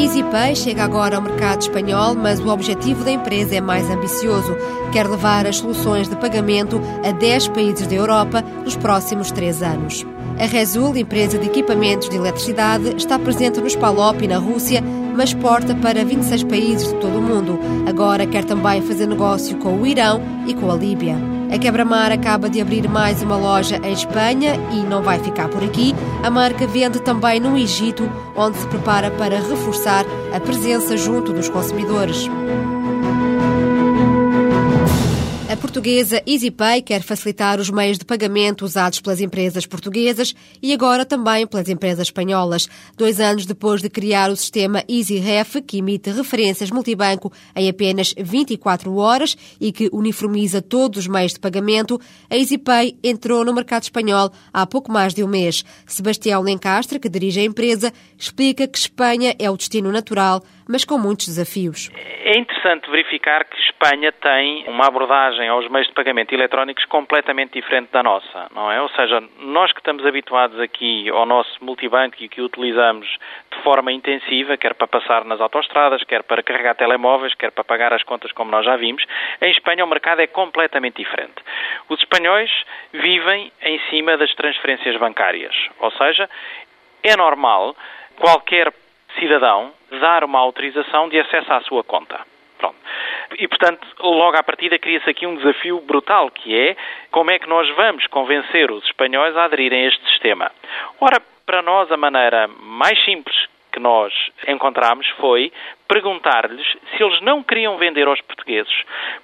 EasyPay chega agora ao mercado espanhol, mas o objetivo da empresa é mais ambicioso. Quer levar as soluções de pagamento a 10 países da Europa nos próximos três anos. A Rezul, empresa de equipamentos de eletricidade, está presente no Spalop e na Rússia, mas exporta para 26 países de todo o mundo. Agora quer também fazer negócio com o Irão e com a Líbia. A Quebra-Mar acaba de abrir mais uma loja em Espanha e não vai ficar por aqui. A marca vende também no Egito, onde se prepara para reforçar a presença junto dos consumidores. Portuguesa EasyPay quer facilitar os meios de pagamento usados pelas empresas portuguesas e agora também pelas empresas espanholas. Dois anos depois de criar o sistema EasyRef, que emite referências multibanco em apenas 24 horas e que uniformiza todos os meios de pagamento, a EasyPay entrou no mercado espanhol há pouco mais de um mês. Sebastião Lencastre, que dirige a empresa, explica que Espanha é o destino natural, mas com muitos desafios. É interessante verificar que Espanha tem uma abordagem aos meios de pagamento eletrónicos completamente diferente da nossa, não é? Ou seja, nós que estamos habituados aqui ao nosso multibanco e que utilizamos de forma intensiva, quer para passar nas autoestradas, quer para carregar telemóveis, quer para pagar as contas, como nós já vimos, em Espanha o mercado é completamente diferente. Os espanhóis vivem em cima das transferências bancárias, ou seja, é normal qualquer cidadão dar uma autorização de acesso à sua conta. Pronto. E, portanto, logo à partida cria-se aqui um desafio brutal, que é como é que nós vamos convencer os espanhóis a aderirem a este sistema. Ora, para nós, a maneira mais simples que nós encontramos foi perguntar-lhes se eles não queriam vender aos portugueses.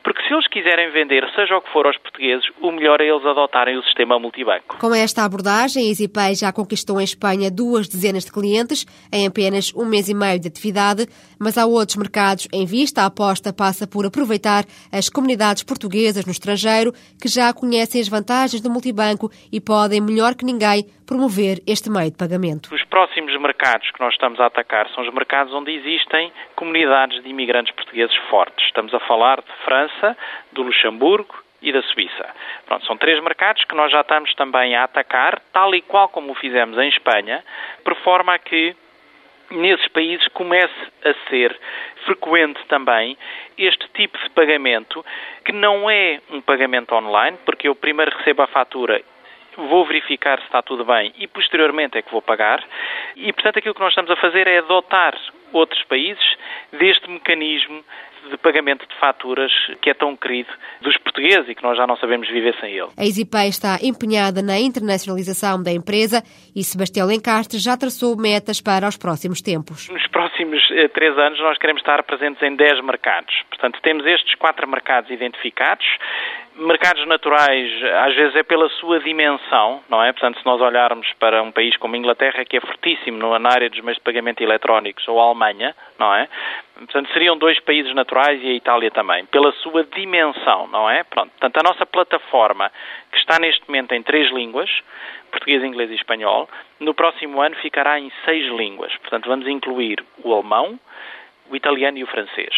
Porque se eles quiserem vender, seja o que for aos portugueses, o melhor é eles adotarem o sistema multibanco. Com esta abordagem, a EasyPay já conquistou em Espanha duas dezenas de clientes em apenas um mês e meio de atividade, mas há outros mercados em vista. A aposta passa por aproveitar as comunidades portuguesas no estrangeiro que já conhecem as vantagens do multibanco e podem, melhor que ninguém, promover este meio de pagamento. Os próximos mercados que nós estamos a atacar são os mercados onde existem comunidades de imigrantes portugueses fortes. Estamos a falar de França, do Luxemburgo e da Suíça. Pronto, são três mercados que nós já estamos também a atacar, tal e qual como o fizemos em Espanha, por forma a que nesses países comece a ser frequente também este tipo de pagamento, que não é um pagamento online, porque eu primeiro recebo a fatura vou verificar se está tudo bem e posteriormente é que vou pagar. E, portanto, aquilo que nós estamos a fazer é adotar outros países deste mecanismo de pagamento de faturas que é tão querido dos portugueses e que nós já não sabemos viver sem ele. A EasyPay está empenhada na internacionalização da empresa e Sebastião Lencastre já traçou metas para os próximos tempos. Nos próximos eh, três anos nós queremos estar presentes em dez mercados. Portanto, temos estes quatro mercados identificados mercados naturais, às vezes é pela sua dimensão, não é? Portanto, se nós olharmos para um país como a Inglaterra, que é fortíssimo na área dos meios de pagamento eletrónicos, ou a Alemanha, não é? Portanto, seriam dois países naturais e a Itália também, pela sua dimensão, não é? Pronto. Portanto, a nossa plataforma, que está neste momento em três línguas, português, inglês e espanhol, no próximo ano ficará em seis línguas. Portanto, vamos incluir o alemão, o italiano e o francês.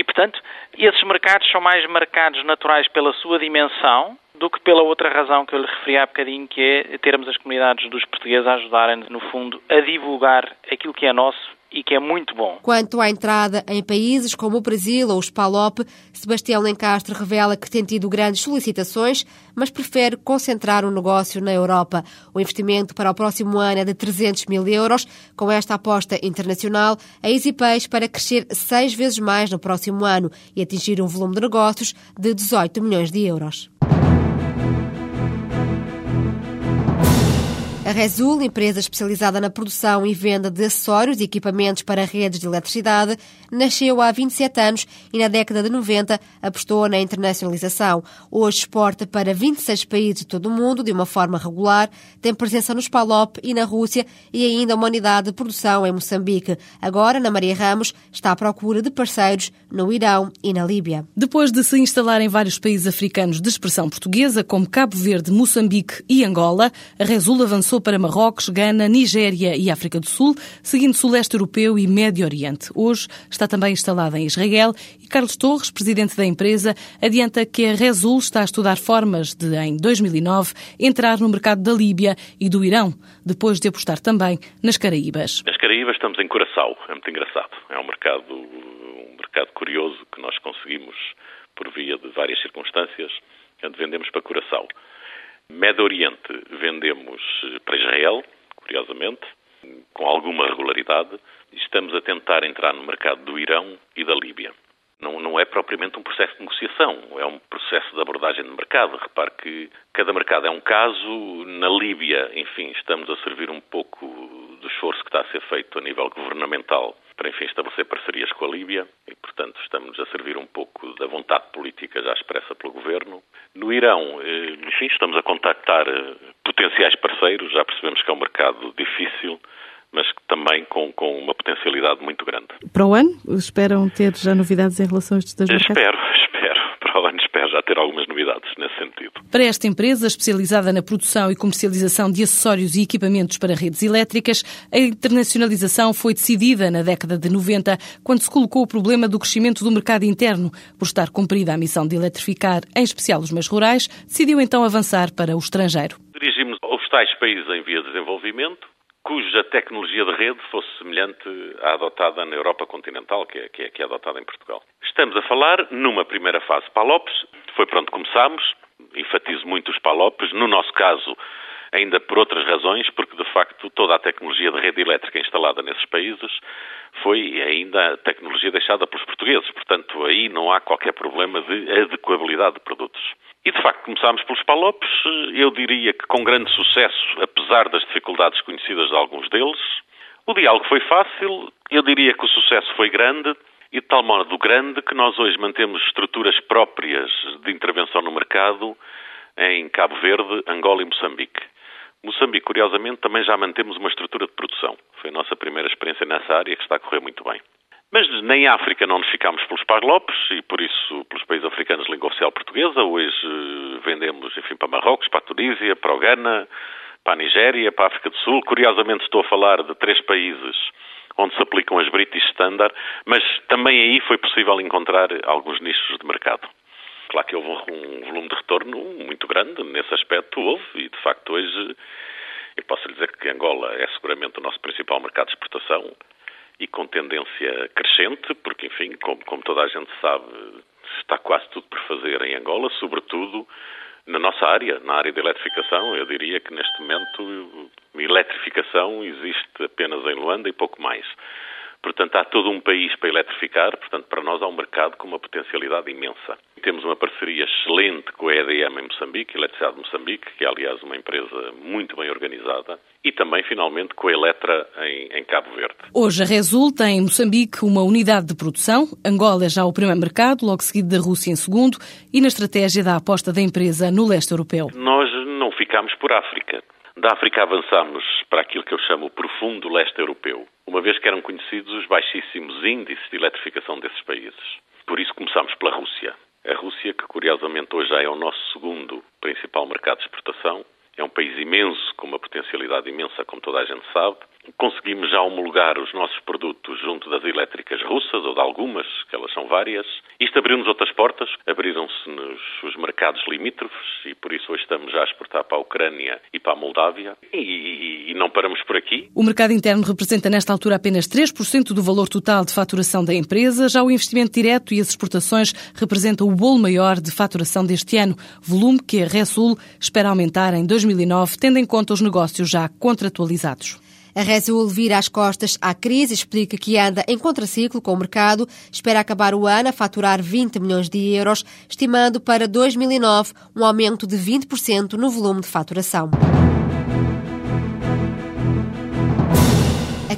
E, portanto, esses mercados são mais mercados naturais pela sua dimensão do que pela outra razão que eu lhe referi há bocadinho, que é termos as comunidades dos portugueses a ajudarem-nos, no fundo, a divulgar aquilo que é nosso e que é muito bom. Quanto à entrada em países como o Brasil ou os PALOP, Sebastião Lencastre revela que tem tido grandes solicitações, mas prefere concentrar o negócio na Europa. O investimento para o próximo ano é de 300 mil euros. Com esta aposta internacional, a EasyPay para crescer seis vezes mais no próximo ano e atingir um volume de negócios de 18 milhões de euros. A Rezul, empresa especializada na produção e venda de acessórios e equipamentos para redes de eletricidade, nasceu há 27 anos e na década de 90 apostou na internacionalização. Hoje exporta para 26 países de todo o mundo de uma forma regular, tem presença nos PALOP e na Rússia e ainda uma unidade de produção em Moçambique. Agora, na Maria Ramos, está à procura de parceiros no Irão e na Líbia. Depois de se instalar em vários países africanos de expressão portuguesa, como Cabo Verde, Moçambique e Angola, a Rezul avançou exportou para Marrocos, Gana, Nigéria e África do Sul, seguindo-se o leste europeu e Médio Oriente. Hoje está também instalada em Israel e Carlos Torres, presidente da empresa, adianta que a Resul está a estudar formas de, em 2009, entrar no mercado da Líbia e do Irão, depois de apostar também nas Caraíbas. Nas Caraíbas estamos em Curaçao, é muito engraçado. É um mercado, um mercado curioso que nós conseguimos por via de várias circunstâncias, onde vendemos para Curaçao. Médio Oriente vendemos para Israel, curiosamente, com alguma regularidade, estamos a tentar entrar no mercado do Irão e da Líbia. Não, não, é propriamente um processo de negociação, é um processo de abordagem de mercado. Repare que cada mercado é um caso. Na Líbia, enfim, estamos a servir um pouco esforço que está a ser feito a nível governamental para, enfim, estabelecer parcerias com a Líbia e, portanto, estamos a servir um pouco da vontade política já expressa pelo governo. No Irão, eh, enfim, estamos a contactar eh, potenciais parceiros, já percebemos que é um mercado difícil mas também com, com uma potencialidade muito grande. Para o ano, esperam ter já novidades em relação a estes dois mercados? Espero, espero. O ano espero já ter algumas novidades nesse sentido. Para esta empresa, especializada na produção e comercialização de acessórios e equipamentos para redes elétricas, a internacionalização foi decidida na década de 90, quando se colocou o problema do crescimento do mercado interno. Por estar cumprida a missão de eletrificar, em especial os meios rurais, decidiu então avançar para o estrangeiro. Dirigimos aos tais países em via de desenvolvimento, cuja tecnologia de rede fosse semelhante à adotada na Europa continental, que é, que é, que é adotada em Portugal. Estamos a falar numa primeira fase. PALOPS, foi por onde começámos, enfatizo muito os PALOPS, no nosso caso ainda por outras razões, porque de facto toda a tecnologia de rede elétrica instalada nesses países foi ainda tecnologia deixada pelos portugueses, portanto aí não há qualquer problema de adequabilidade de produtos. E de facto começámos pelos palopes, eu diria que com grande sucesso, apesar das dificuldades conhecidas de alguns deles. O diálogo foi fácil, eu diria que o sucesso foi grande, e de tal modo grande que nós hoje mantemos estruturas próprias de intervenção no mercado em Cabo Verde, Angola e Moçambique. Moçambique, curiosamente, também já mantemos uma estrutura de produção. Foi a nossa primeira experiência nessa área que está a correr muito bem. Mas nem África não nos ficámos pelos Parlopes e por isso pelos países africanos de língua oficial portuguesa. Hoje eh, vendemos, enfim, para Marrocos, para a Tunísia, para o Ghana, para a Nigéria, para a África do Sul. Curiosamente estou a falar de três países onde se aplicam as British Standard, mas também aí foi possível encontrar alguns nichos de mercado. Claro que houve um volume de retorno muito grande, nesse aspecto houve, e de facto hoje eu posso lhe dizer que Angola é seguramente o nosso principal mercado de exportação e com tendência crescente, porque, enfim, como, como toda a gente sabe, está quase tudo por fazer em Angola, sobretudo na nossa área, na área da eletrificação. Eu diria que neste momento eletrificação existe apenas em Luanda e pouco mais. Portanto, há todo um país para eletrificar, portanto, para nós há um mercado com uma potencialidade imensa. Temos uma parceria excelente com a EDM em Moçambique, Eletricidade de Moçambique, que é, aliás, uma empresa muito bem organizada, e também, finalmente, com a Eletra em, em Cabo Verde. Hoje, a Resul tem em Moçambique uma unidade de produção, Angola é já o primeiro mercado, logo seguido da Rússia em segundo, e na estratégia da aposta da empresa no leste europeu. Nós não ficamos por África. Da África avançamos para aquilo que eu chamo o profundo leste europeu, uma vez que eram conhecidos os baixíssimos índices de eletrificação desses países. Por isso começámos pela Rússia. A Rússia, que curiosamente hoje já é o nosso segundo principal mercado de exportação, é um país imenso, com uma potencialidade imensa, como toda a gente sabe. Conseguimos já homologar os nossos produtos junto das elétricas russas, ou de algumas, que elas são várias. Isto abriu-nos outras portas, abriram-se-nos os mercados limítrofes e por isso hoje estamos já a exportar para a Ucrânia e para a Moldávia e, e, não paramos por aqui. O mercado interno representa nesta altura apenas 3% do valor total de faturação da empresa, já o investimento direto e as exportações representam o bolo maior de faturação deste ano, volume que a Resul espera aumentar em 2009, tendo em conta os negócios já contratualizados. A Resul vira as costas à crise, explica que anda em contraciclo com o mercado, espera acabar o ano a faturar 20 milhões de euros, estimando para 2009 um aumento de 20% no volume de faturação.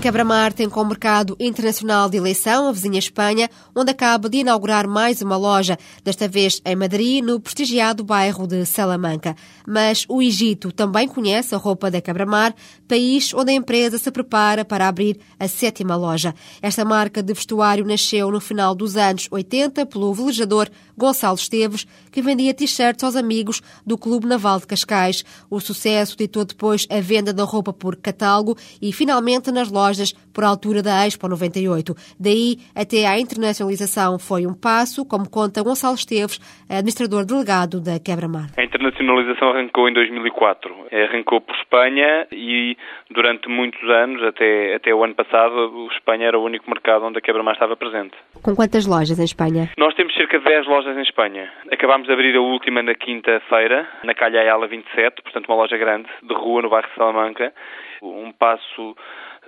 Cabramar tem como mercado internacional de eleição a vizinha Espanha, onde acaba de inaugurar mais uma loja, desta vez em Madrid, no prestigiado bairro de Salamanca. Mas o Egito também conhece a roupa da Cabramar, país onde a empresa se prepara para abrir a sétima loja. Esta marca de vestuário nasceu no final dos anos 80 pelo velejador Gonçalo Esteves, que vendia t-shirts aos amigos do Clube Naval de Cascais. O sucesso ditou depois a venda da roupa por catálogo e, finalmente, nas lojas por altura da Expo 98. Daí até à internacionalização foi um passo, como conta Gonçalo Esteves, administrador delegado da Quebra-Mar. A internacionalização arrancou em 2004. Arrancou por Espanha e durante muitos anos, até, até o ano passado, o Espanha era o único mercado onde a Quebra-Mar estava presente. Com quantas lojas em Espanha? Nós temos cerca de 10 lojas em Espanha. Acabámos de abrir a última na quinta-feira, na Calha Ayala 27, portanto uma loja grande, de rua, no bairro de Salamanca. Um passo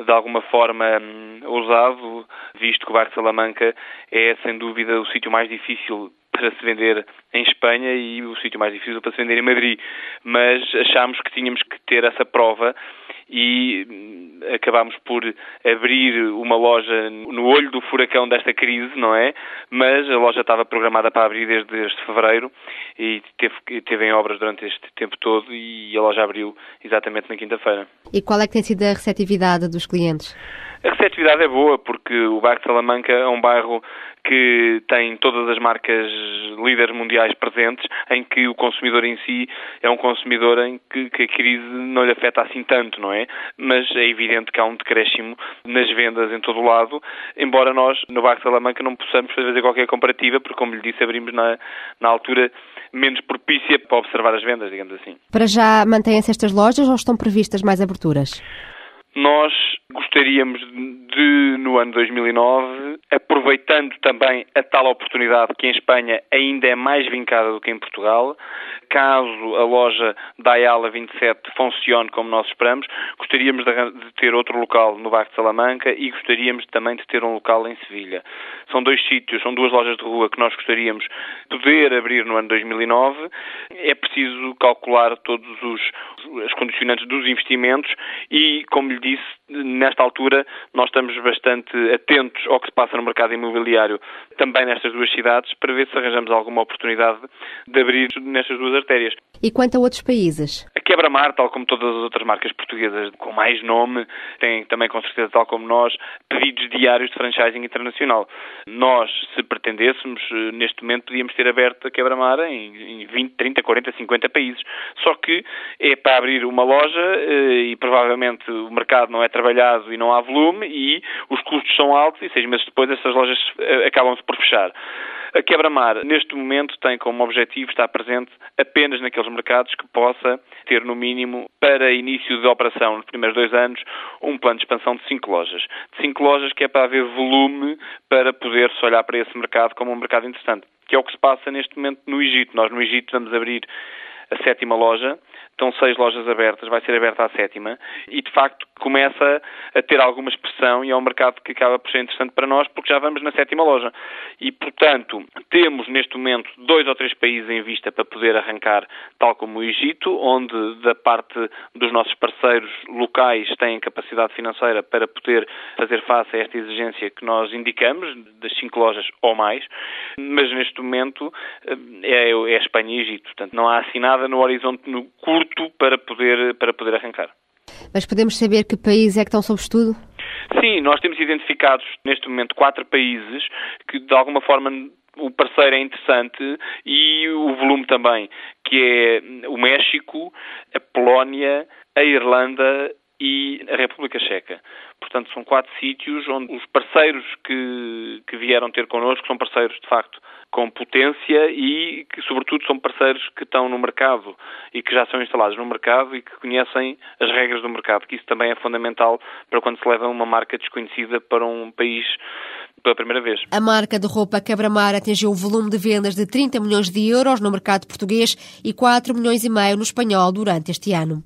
de alguma forma hum, ousado, visto que o bairro de Salamanca é, sem dúvida, o sítio mais difícil para se vender em Espanha e o sítio mais difícil para se vender em Madrid. Mas achámos que tínhamos que ter essa prova e hum, acabámos por abrir uma loja no olho do furacão desta crise, não é? Mas a loja estava programada para abrir desde este fevereiro e teve, teve em obras durante este tempo todo e a loja abriu exatamente na quinta-feira. E qual é que tem sido a receptividade dos clientes? A receptividade é boa porque o bairro de Salamanca é um bairro que tem todas as marcas líderes mundiais presentes, em que o consumidor em si é um consumidor em que, que, a crise não lhe afeta assim tanto, não é? Mas é evidente que há um decréscimo nas vendas em todo o lado, embora nós, no bairro de Salamanca, não possamos fazer qualquer comparativa, porque, como lhe disse, abrimos na, na altura menos propícia para observar as vendas, digamos assim. Para já mantêm-se estas lojas ou estão previstas mais aberturas? Nós gostaríamos de, no ano 2009, aproveitando também a tal oportunidade que em Espanha ainda é mais vincada do que em Portugal, caso a loja da Ayala 27 funcione como nós esperamos, gostaríamos de ter outro local no bairro de Salamanca e gostaríamos também de ter um local em Sevilha. São dois sítios, são duas lojas de rua que nós gostaríamos de poder abrir no ano 2009. É preciso calcular todos os, os condicionantes dos investimentos e, como lhe disse, nesta altura nós estamos bastante atentos ao que se passa no mercado imobiliário também nestas duas cidades para ver se arranjamos alguma oportunidade de abrir nestas duas artérias. E quanto a outros países? A Quebra-Mar, tal como todas as outras marcas portuguesas com mais nome, tem também com certeza, tal como nós, pedidos diários de franchising internacional. Nós, se pretendêssemos, neste momento podíamos ter aberto a Quebra-Mar em 20, 30, 40, 50 países. Só que é para abrir uma loja eh, e provavelmente o mercado não é trabalhado e não há volume e os custos são altos e seis meses depois essas lojas eh, acabam-se por fechar. A Quebra-Mar, neste momento, tem como objetivo estar presente apenas naqueles mercados que possa ter, no mínimo, para início de operação, nos primeiros dois anos, um plano de expansão de cinco lojas. De cinco lojas que é para haver volume para poder-se olhar para esse mercado como um mercado interessante, que é o que se passa neste momento no Egito. Nós, no Egito, vamos abrir a sétima loja, estão seis lojas abertas, vai ser aberta a sétima, e de facto começa a ter alguma expressão e é um mercado que acaba por ser interessante para nós porque já vamos na sétima loja. E, portanto, temos neste momento dois ou três países em vista para poder arrancar, tal como o Egito, onde da parte dos nossos parceiros locais têm capacidade financeira para poder fazer face a esta exigência que nós indicamos, das cinco lojas ou mais, mas neste momento é, é Espanha e Egito. Portanto, não há assim nada no horizonte no curto para poder, para poder arrancar. Mas podemos saber que países é que estão sob estudo? Sim, nós temos identificados neste momento quatro países que de alguma forma o parceiro é interessante e o volume também, que é o México, a Polónia, a Irlanda e a República Checa. Portanto, são quatro sítios onde os parceiros que, que vieram ter connosco são parceiros, de facto, com potência e que, sobretudo, são parceiros que estão no mercado e que já são instalados no mercado e que conhecem as regras do mercado, que isso também é fundamental para quando se leva uma marca desconhecida para um país pela primeira vez. A marca de roupa Quebra-Mar atingiu um volume de vendas de 30 milhões de euros no mercado português e 4 milhões e meio no espanhol durante este ano.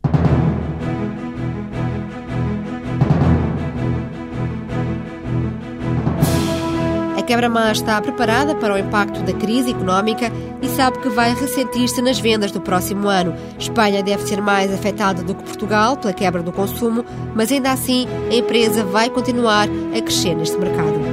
Quebra-Mar está preparada para o impacto da crise económica e sabe que vai ressentir-se nas vendas do próximo ano. Espanha deve ser mais afetada do que Portugal pela quebra do consumo, mas ainda assim a empresa vai continuar a crescer neste mercado.